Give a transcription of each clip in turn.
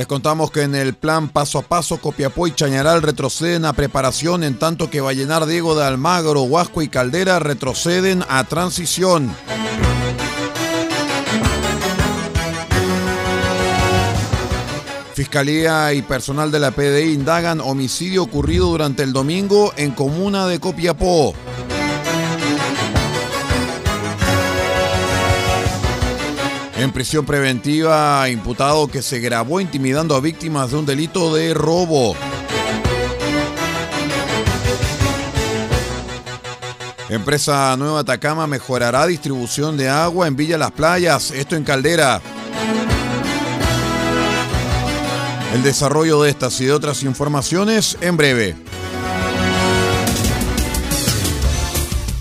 Les contamos que en el plan paso a paso Copiapó y Chañaral retroceden a preparación en tanto que Vallenar, Diego de Almagro, Huasco y Caldera retroceden a transición. Fiscalía y personal de la PDI indagan homicidio ocurrido durante el domingo en comuna de Copiapó. En prisión preventiva, imputado que se grabó intimidando a víctimas de un delito de robo. Empresa Nueva Atacama mejorará distribución de agua en Villa Las Playas, esto en Caldera. El desarrollo de estas y de otras informaciones en breve.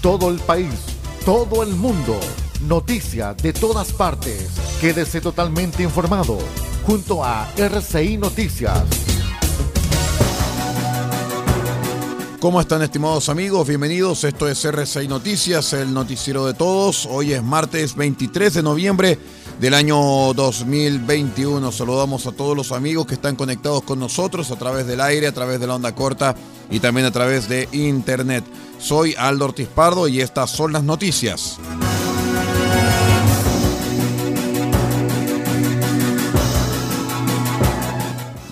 Todo el país, todo el mundo. Noticias de todas partes. Quédese totalmente informado junto a RCI Noticias. ¿Cómo están estimados amigos? Bienvenidos. Esto es RCI Noticias, el noticiero de todos. Hoy es martes 23 de noviembre del año 2021. Saludamos a todos los amigos que están conectados con nosotros a través del aire, a través de la onda corta y también a través de internet. Soy Aldo Ortiz Pardo y estas son las noticias.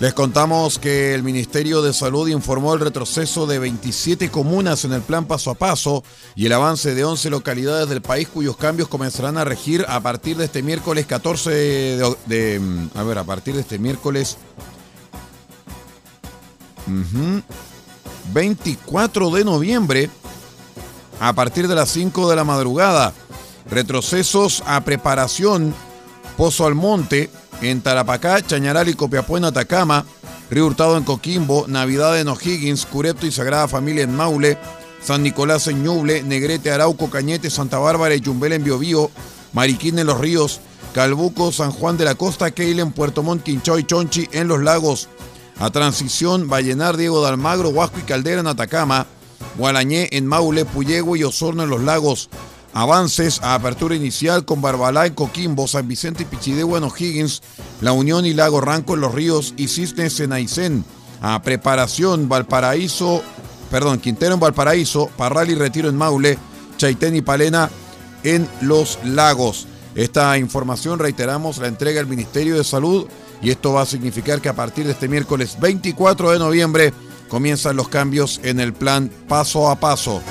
Les contamos que el Ministerio de Salud informó el retroceso de 27 comunas en el plan paso a paso y el avance de 11 localidades del país cuyos cambios comenzarán a regir a partir de este miércoles 14 de... de a ver, a partir de este miércoles... ujú, 24 de noviembre a partir de las 5 de la madrugada. Retrocesos a preparación Pozo Almonte en Tarapacá, Chañaral y Copiapó en Atacama, Río Hurtado en Coquimbo, Navidad en O'Higgins, Curepto y Sagrada Familia en Maule, San Nicolás en Ñuble, Negrete, Arauco, Cañete, Santa Bárbara y Yumbel en Biobío, Mariquín en Los Ríos, Calbuco, San Juan de la Costa, Keil en Puerto Montt, Quinchao y Chonchi en Los Lagos, a Transición, Vallenar, Diego de Almagro, Huasco y Caldera en Atacama, Gualañé en Maule, Puyehue y Osorno en Los Lagos, Avances a apertura inicial con Barbalá Coquimbo, San Vicente y Pichidegua en O'Higgins, La Unión y Lago Ranco en Los Ríos y Cisnes en Aysén. A preparación Valparaíso, perdón, Quintero en Valparaíso, Parral y Retiro en Maule, Chaitén y Palena en Los Lagos. Esta información, reiteramos, la entrega el Ministerio de Salud y esto va a significar que a partir de este miércoles 24 de noviembre comienzan los cambios en el plan paso a paso.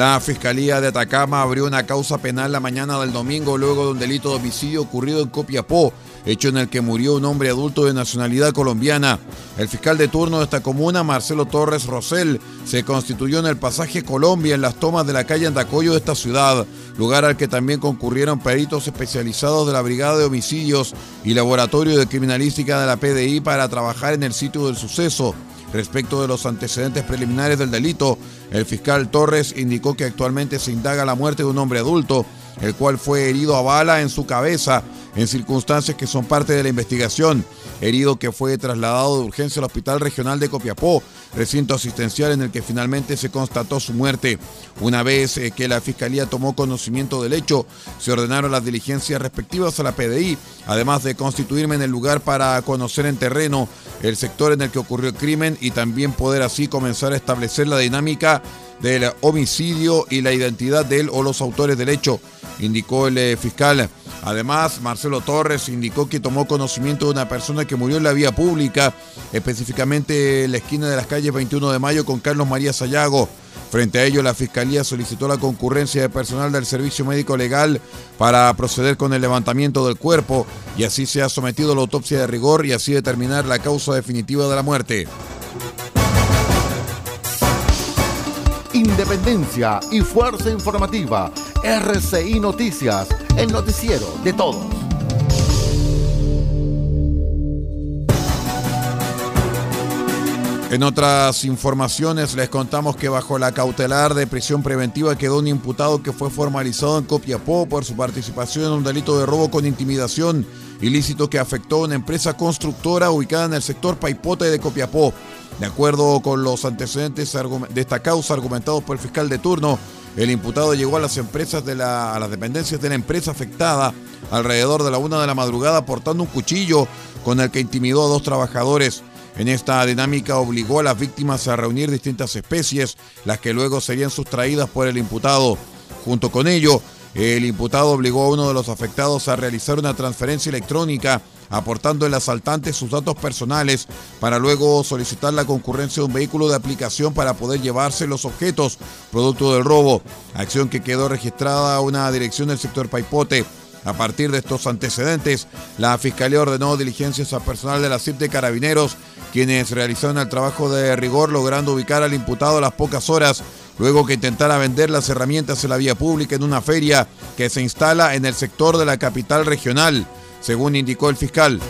La Fiscalía de Atacama abrió una causa penal la mañana del domingo luego de un delito de homicidio ocurrido en Copiapó, hecho en el que murió un hombre adulto de nacionalidad colombiana. El fiscal de turno de esta comuna, Marcelo Torres Rosell, se constituyó en el pasaje Colombia en las tomas de la calle Andacoyo de esta ciudad, lugar al que también concurrieron peritos especializados de la Brigada de Homicidios y Laboratorio de Criminalística de la PDI para trabajar en el sitio del suceso. Respecto de los antecedentes preliminares del delito, el fiscal Torres indicó que actualmente se indaga la muerte de un hombre adulto, el cual fue herido a bala en su cabeza en circunstancias que son parte de la investigación. Herido que fue trasladado de urgencia al Hospital Regional de Copiapó, recinto asistencial en el que finalmente se constató su muerte. Una vez eh, que la Fiscalía tomó conocimiento del hecho, se ordenaron las diligencias respectivas a la PDI, además de constituirme en el lugar para conocer en terreno el sector en el que ocurrió el crimen y también poder así comenzar a establecer la dinámica del homicidio y la identidad de él o los autores del hecho, indicó el eh, fiscal. Además, Marcelo Torres indicó que tomó conocimiento de una persona que murió en la vía pública, específicamente en la esquina de las calles 21 de Mayo con Carlos María Sayago. Frente a ello, la Fiscalía solicitó la concurrencia de personal del Servicio Médico Legal para proceder con el levantamiento del cuerpo y así se ha sometido a la autopsia de rigor y así determinar la causa definitiva de la muerte. Independencia y fuerza informativa. RCI Noticias, el noticiero de todos. En otras informaciones les contamos que bajo la cautelar de prisión preventiva quedó un imputado que fue formalizado en Copiapó por su participación en un delito de robo con intimidación ilícito que afectó a una empresa constructora ubicada en el sector Paipote de Copiapó. De acuerdo con los antecedentes de esta causa argumentados por el fiscal de turno, el imputado llegó a las empresas de la, a las dependencias de la empresa afectada alrededor de la una de la madrugada portando un cuchillo con el que intimidó a dos trabajadores. En esta dinámica obligó a las víctimas a reunir distintas especies, las que luego serían sustraídas por el imputado. Junto con ello, el imputado obligó a uno de los afectados a realizar una transferencia electrónica aportando el asaltante sus datos personales para luego solicitar la concurrencia de un vehículo de aplicación para poder llevarse los objetos producto del robo, acción que quedó registrada a una dirección del sector Paipote. A partir de estos antecedentes, la Fiscalía ordenó diligencias a personal de la CIP de Carabineros, quienes realizaron el trabajo de rigor logrando ubicar al imputado a las pocas horas, luego que intentara vender las herramientas en la vía pública en una feria que se instala en el sector de la capital regional según indicó el fiscal.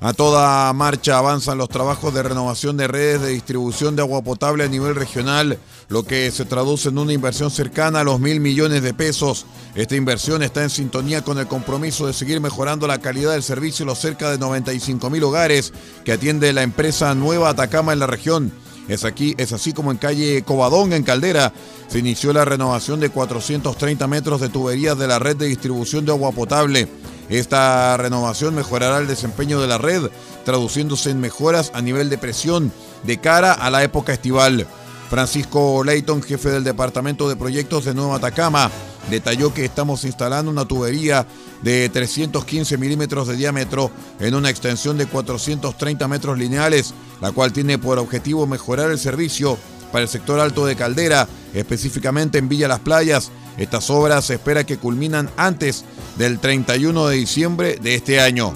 A toda marcha avanzan los trabajos de renovación de redes de distribución de agua potable a nivel regional, lo que se traduce en una inversión cercana a los mil millones de pesos. Esta inversión está en sintonía con el compromiso de seguir mejorando la calidad del servicio en los cerca de 95 mil hogares que atiende la empresa Nueva Atacama en la región. Es, aquí, es así como en calle Covadón, en Caldera, se inició la renovación de 430 metros de tuberías de la red de distribución de agua potable. Esta renovación mejorará el desempeño de la red, traduciéndose en mejoras a nivel de presión de cara a la época estival. Francisco Leighton, jefe del Departamento de Proyectos de Nueva Atacama, detalló que estamos instalando una tubería de 315 milímetros de diámetro en una extensión de 430 metros lineales, la cual tiene por objetivo mejorar el servicio para el sector alto de Caldera, específicamente en Villa Las Playas. Estas obras se espera que culminan antes del 31 de diciembre de este año.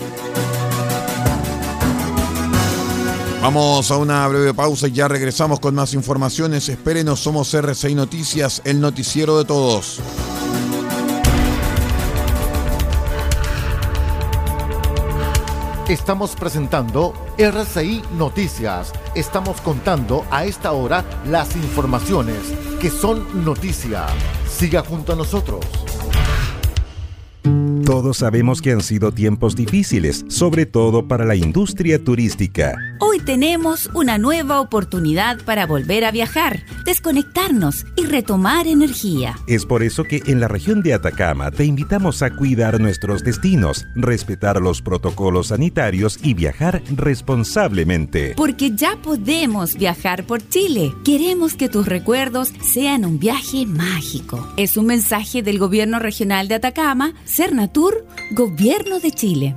Vamos a una breve pausa y ya regresamos con más informaciones. Espérenos, somos RCI Noticias, el noticiero de todos. Estamos presentando RCI Noticias. Estamos contando a esta hora las informaciones que son noticia. Siga junto a nosotros. Todos sabemos que han sido tiempos difíciles, sobre todo para la industria turística. Hoy tenemos una nueva oportunidad para volver a viajar, desconectarnos y retomar energía. Es por eso que en la región de Atacama te invitamos a cuidar nuestros destinos, respetar los protocolos sanitarios y viajar responsablemente. Porque ya podemos viajar por Chile. Queremos que tus recuerdos sean un viaje mágico. Es un mensaje del Gobierno Regional de Atacama, Cernatur, Gobierno de Chile.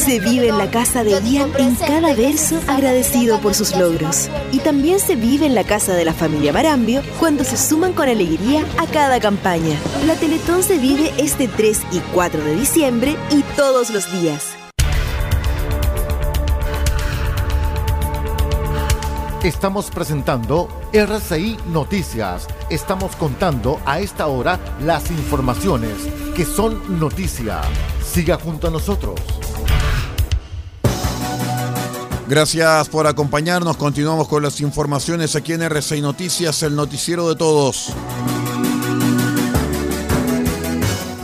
Se vive en la casa de Ian en cada verso agradecido por sus logros. Y también se vive en la casa de la familia Marambio cuando se suman con alegría a cada campaña. La Teletón se vive este 3 y 4 de diciembre y todos los días. Estamos presentando RCI Noticias. Estamos contando a esta hora las informaciones que son noticia. Siga junto a nosotros. Gracias por acompañarnos. Continuamos con las informaciones aquí en RCI Noticias, el noticiero de todos.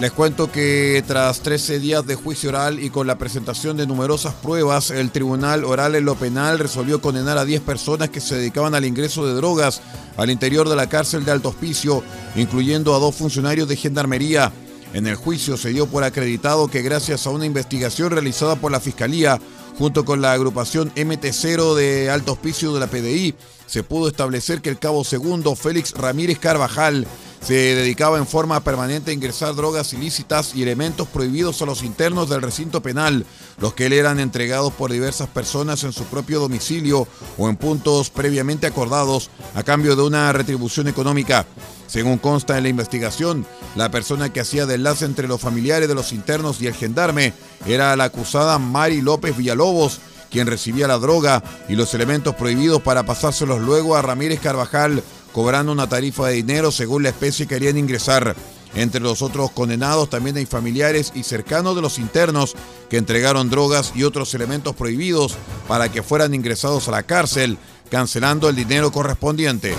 Les cuento que tras 13 días de juicio oral y con la presentación de numerosas pruebas, el Tribunal Oral en lo Penal resolvió condenar a 10 personas que se dedicaban al ingreso de drogas al interior de la cárcel de Alto Hospicio, incluyendo a dos funcionarios de Gendarmería. En el juicio se dio por acreditado que gracias a una investigación realizada por la Fiscalía, junto con la agrupación MT0 de Alto Hospicio de la PDI, se pudo establecer que el cabo segundo Félix Ramírez Carvajal se dedicaba en forma permanente a ingresar drogas ilícitas y elementos prohibidos a los internos del recinto penal, los que le eran entregados por diversas personas en su propio domicilio o en puntos previamente acordados a cambio de una retribución económica. Según consta en la investigación, la persona que hacía de enlace entre los familiares de los internos y el gendarme era la acusada Mari López Villalobos, quien recibía la droga y los elementos prohibidos para pasárselos luego a Ramírez Carvajal, cobrando una tarifa de dinero según la especie que querían ingresar. Entre los otros condenados también hay familiares y cercanos de los internos que entregaron drogas y otros elementos prohibidos para que fueran ingresados a la cárcel, cancelando el dinero correspondiente.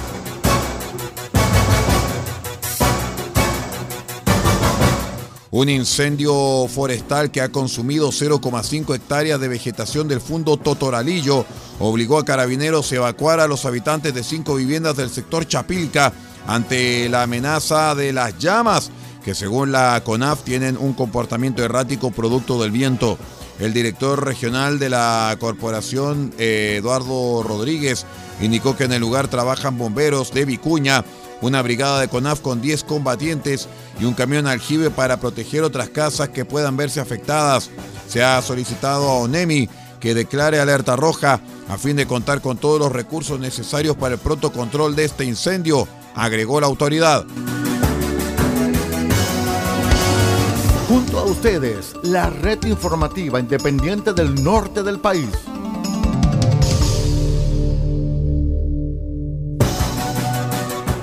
Un incendio forestal que ha consumido 0,5 hectáreas de vegetación del fondo Totoralillo obligó a carabineros a evacuar a los habitantes de cinco viviendas del sector Chapilca ante la amenaza de las llamas, que según la CONAF tienen un comportamiento errático producto del viento. El director regional de la corporación, eh, Eduardo Rodríguez, indicó que en el lugar trabajan bomberos de Vicuña, una brigada de CONAF con 10 combatientes y un camión aljibe para proteger otras casas que puedan verse afectadas. Se ha solicitado a ONEMI que declare alerta roja a fin de contar con todos los recursos necesarios para el pronto control de este incendio, agregó la autoridad. Junto a ustedes, la red informativa independiente del norte del país.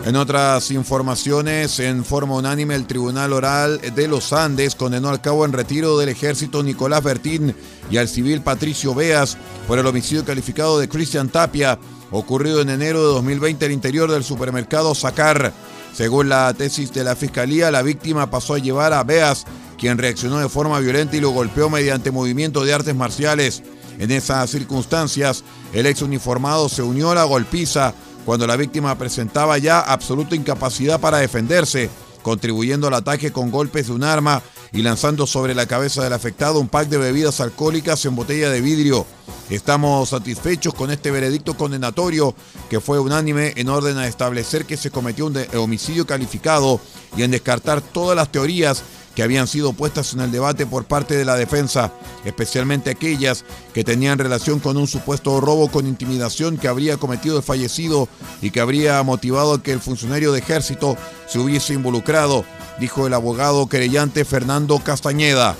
En otras informaciones, en forma unánime, el Tribunal Oral de los Andes condenó al cabo en retiro del ejército Nicolás Bertín y al civil Patricio Beas por el homicidio calificado de Cristian Tapia, ocurrido en enero de 2020 al interior del supermercado Sacar. Según la tesis de la Fiscalía, la víctima pasó a llevar a Beas, quien reaccionó de forma violenta y lo golpeó mediante movimiento de artes marciales. En esas circunstancias, el ex uniformado se unió a la golpiza cuando la víctima presentaba ya absoluta incapacidad para defenderse, contribuyendo al ataque con golpes de un arma y lanzando sobre la cabeza del afectado un pack de bebidas alcohólicas en botella de vidrio. Estamos satisfechos con este veredicto condenatorio que fue unánime en orden a establecer que se cometió un homicidio calificado y en descartar todas las teorías que habían sido puestas en el debate por parte de la defensa, especialmente aquellas que tenían relación con un supuesto robo con intimidación que habría cometido el fallecido y que habría motivado que el funcionario de ejército se hubiese involucrado, dijo el abogado querellante Fernando Castañeda.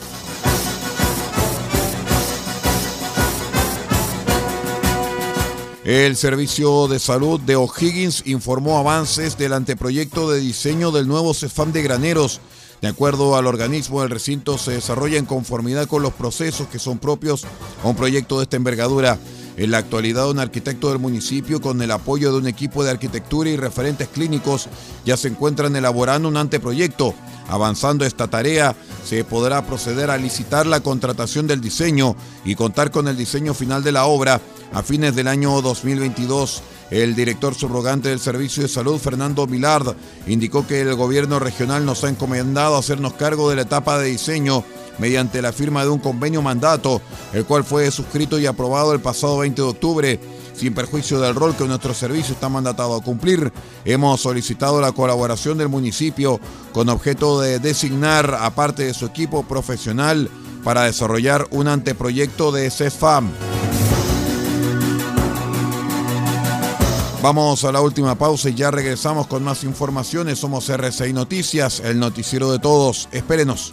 El Servicio de Salud de O'Higgins informó avances del anteproyecto de diseño del nuevo CEFAM de Graneros de acuerdo al organismo, el recinto se desarrolla en conformidad con los procesos que son propios a un proyecto de esta envergadura. En la actualidad, un arquitecto del municipio, con el apoyo de un equipo de arquitectura y referentes clínicos, ya se encuentran elaborando un anteproyecto. Avanzando esta tarea, se podrá proceder a licitar la contratación del diseño y contar con el diseño final de la obra a fines del año 2022. El director subrogante del Servicio de Salud, Fernando Milard, indicó que el gobierno regional nos ha encomendado hacernos cargo de la etapa de diseño mediante la firma de un convenio mandato, el cual fue suscrito y aprobado el pasado 20 de octubre. Sin perjuicio del rol que nuestro servicio está mandatado a cumplir, hemos solicitado la colaboración del municipio con objeto de designar, aparte de su equipo profesional, para desarrollar un anteproyecto de CEFAM. Vamos a la última pausa y ya regresamos con más informaciones. Somos RCI Noticias, el noticiero de todos. Espérenos.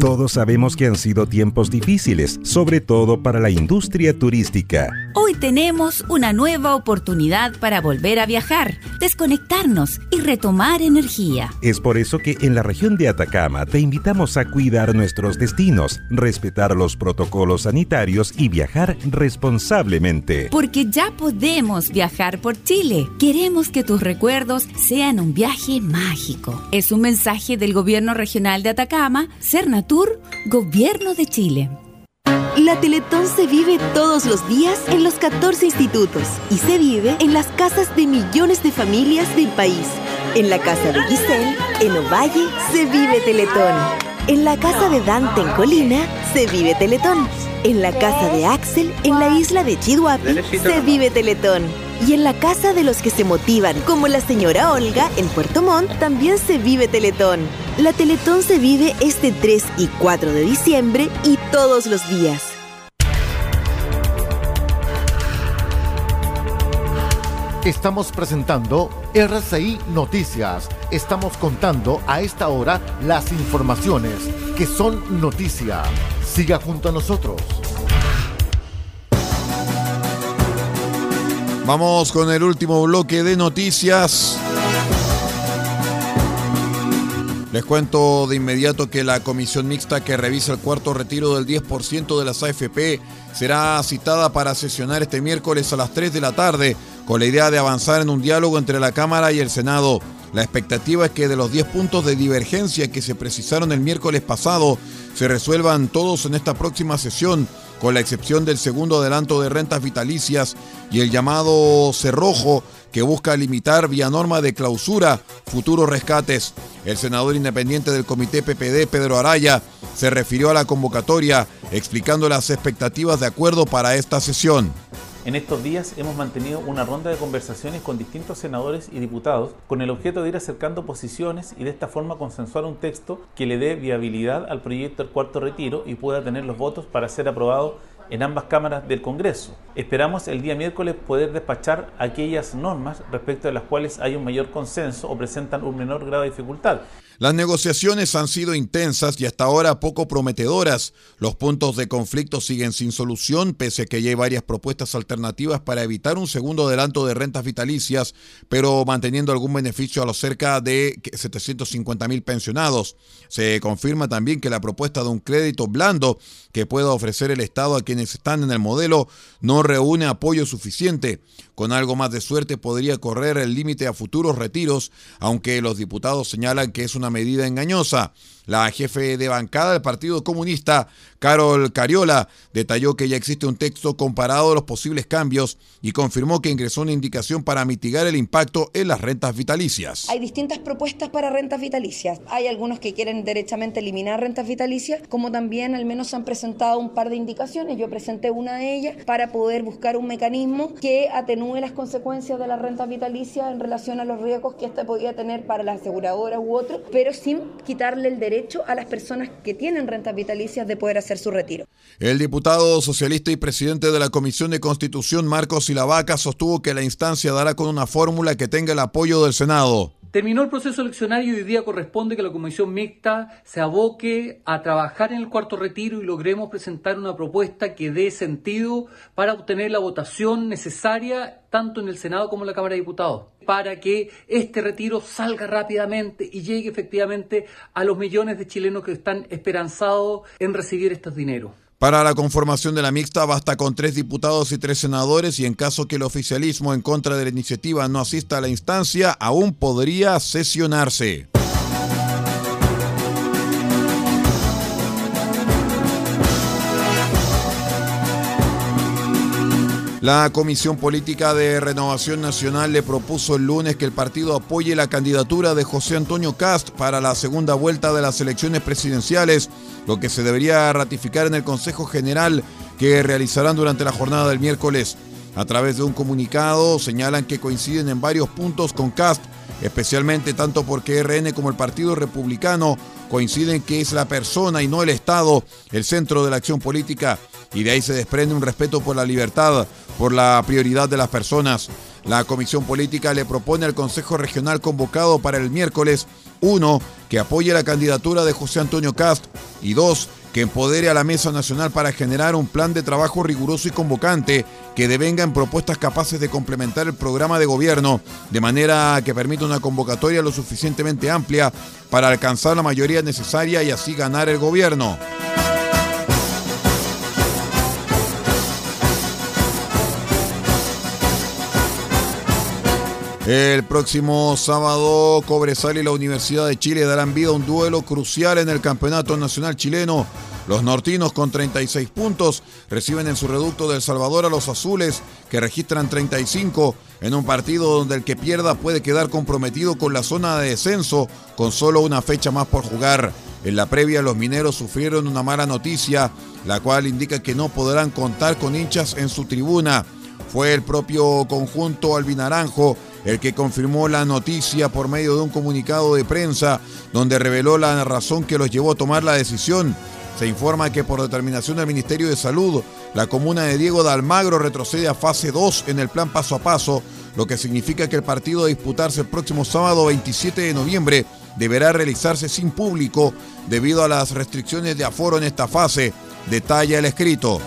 Todos sabemos que han sido tiempos difíciles, sobre todo para la industria turística. Hoy tenemos una nueva oportunidad para volver a viajar, desconectarnos y retomar energía. Es por eso que en la región de Atacama te invitamos a cuidar nuestros destinos, respetar los protocolos sanitarios y viajar responsablemente. Porque ya podemos viajar por Chile. Queremos que tus recuerdos sean un viaje mágico. Es un mensaje del Gobierno Regional de Atacama, Cernatur, Gobierno de Chile. La Teletón se vive todos los días en los 14 institutos y se vive en las casas de millones de familias del país. En la casa de Giselle, en Ovalle, se vive Teletón. En la casa de Dante en Colina, se vive Teletón. En la casa de Axel, en la isla de Chihuahua, se vive Teletón. Y en la casa de los que se motivan, como la señora Olga en Puerto Montt, también se vive Teletón. La Teletón se vive este 3 y 4 de diciembre y todos los días. Estamos presentando RCI Noticias. Estamos contando a esta hora las informaciones que son noticia. Siga junto a nosotros. Vamos con el último bloque de noticias. Les cuento de inmediato que la comisión mixta que revisa el cuarto retiro del 10% de las AFP será citada para sesionar este miércoles a las 3 de la tarde con la idea de avanzar en un diálogo entre la Cámara y el Senado. La expectativa es que de los 10 puntos de divergencia que se precisaron el miércoles pasado se resuelvan todos en esta próxima sesión, con la excepción del segundo adelanto de rentas vitalicias y el llamado cerrojo que busca limitar vía norma de clausura futuros rescates. El senador independiente del comité PPD, Pedro Araya, se refirió a la convocatoria explicando las expectativas de acuerdo para esta sesión. En estos días hemos mantenido una ronda de conversaciones con distintos senadores y diputados con el objeto de ir acercando posiciones y de esta forma consensuar un texto que le dé viabilidad al proyecto del cuarto retiro y pueda tener los votos para ser aprobado en ambas cámaras del Congreso. Esperamos el día miércoles poder despachar aquellas normas respecto de las cuales hay un mayor consenso o presentan un menor grado de dificultad. Las negociaciones han sido intensas y hasta ahora poco prometedoras. Los puntos de conflicto siguen sin solución, pese a que ya hay varias propuestas alternativas para evitar un segundo adelanto de rentas vitalicias, pero manteniendo algún beneficio a los cerca de 750 mil pensionados. Se confirma también que la propuesta de un crédito blando que pueda ofrecer el Estado a quienes están en el modelo no reúne apoyo suficiente. Con algo más de suerte podría correr el límite a futuros retiros, aunque los diputados señalan que es una medida engañosa. La jefe de bancada del Partido Comunista, Carol Cariola, detalló que ya existe un texto comparado de los posibles cambios y confirmó que ingresó una indicación para mitigar el impacto en las rentas vitalicias. Hay distintas propuestas para rentas vitalicias. Hay algunos que quieren derechamente eliminar rentas vitalicias, como también al menos se han presentado un par de indicaciones. Yo presenté una de ellas para poder buscar un mecanismo que atenúe las consecuencias de las rentas vitalicias en relación a los riesgos que ésta podía tener para las aseguradoras u otros, pero sin quitarle el derecho a las personas que tienen rentas vitalicias de poder hacer su retiro. El diputado socialista y presidente de la Comisión de Constitución, Marcos Silavaca, sostuvo que la instancia dará con una fórmula que tenga el apoyo del Senado. Terminó el proceso eleccionario y hoy día corresponde que la comisión mixta se aboque a trabajar en el cuarto retiro y logremos presentar una propuesta que dé sentido para obtener la votación necesaria tanto en el Senado como en la Cámara de Diputados, para que este retiro salga rápidamente y llegue efectivamente a los millones de chilenos que están esperanzados en recibir estos dineros. Para la conformación de la mixta basta con tres diputados y tres senadores y en caso que el oficialismo en contra de la iniciativa no asista a la instancia, aún podría sesionarse. La Comisión Política de Renovación Nacional le propuso el lunes que el partido apoye la candidatura de José Antonio Cast para la segunda vuelta de las elecciones presidenciales, lo que se debería ratificar en el Consejo General que realizarán durante la jornada del miércoles. A través de un comunicado señalan que coinciden en varios puntos con Cast, especialmente tanto porque RN como el Partido Republicano coinciden que es la persona y no el Estado el centro de la acción política y de ahí se desprende un respeto por la libertad, por la prioridad de las personas. La Comisión Política le propone al Consejo Regional convocado para el miércoles, uno, que apoye la candidatura de José Antonio Cast y dos, que empodere a la Mesa Nacional para generar un plan de trabajo riguroso y convocante que devenga en propuestas capaces de complementar el programa de gobierno, de manera que permita una convocatoria lo suficientemente amplia para alcanzar la mayoría necesaria y así ganar el gobierno. El próximo sábado, Cobresal y la Universidad de Chile darán vida a un duelo crucial en el Campeonato Nacional Chileno. Los nortinos con 36 puntos reciben en su reducto del Salvador a los azules que registran 35 en un partido donde el que pierda puede quedar comprometido con la zona de descenso con solo una fecha más por jugar. En la previa los mineros sufrieron una mala noticia, la cual indica que no podrán contar con hinchas en su tribuna. Fue el propio conjunto albinaranjo el que confirmó la noticia por medio de un comunicado de prensa donde reveló la razón que los llevó a tomar la decisión. Se informa que por determinación del Ministerio de Salud, la comuna de Diego de Almagro retrocede a fase 2 en el plan paso a paso, lo que significa que el partido a disputarse el próximo sábado 27 de noviembre deberá realizarse sin público debido a las restricciones de aforo en esta fase, detalla el escrito.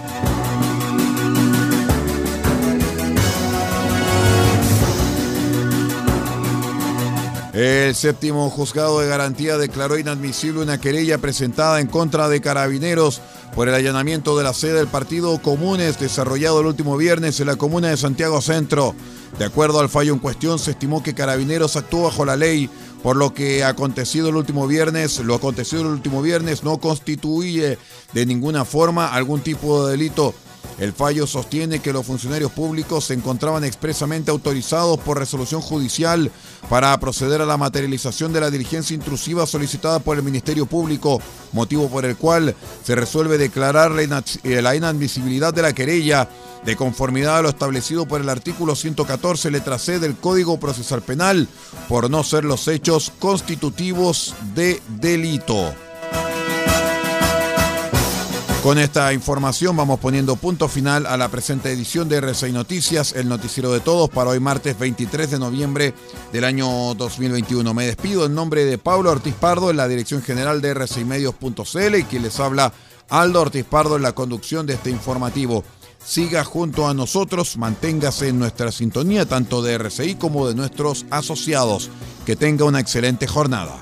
El séptimo juzgado de garantía declaró inadmisible una querella presentada en contra de carabineros por el allanamiento de la sede del Partido Comunes desarrollado el último viernes en la comuna de Santiago Centro. De acuerdo al fallo en cuestión, se estimó que Carabineros actuó bajo la ley, por lo que acontecido el último viernes, lo acontecido el último viernes no constituye de ninguna forma algún tipo de delito. El fallo sostiene que los funcionarios públicos se encontraban expresamente autorizados por resolución judicial para proceder a la materialización de la diligencia intrusiva solicitada por el Ministerio Público, motivo por el cual se resuelve declarar la, eh, inadmisibilidad de la querella de conformidad a lo establecido por el artículo 114, letra C del Código Procesal Penal, por no ser los hechos constitutivos de delito. Con esta información vamos poniendo punto final a la presente edición de R6 Noticias, el noticiero de todos para hoy martes 23 de noviembre del año 2021. Me despido en nombre de Pablo Ortiz Pardo en la dirección general de R6Medios.cl y quien les habla Aldo Ortiz Pardo en la conducción de este informativo. Siga junto a nosotros, manténgase en nuestra sintonía tanto de RCI como de nuestros asociados. Que tenga una excelente jornada.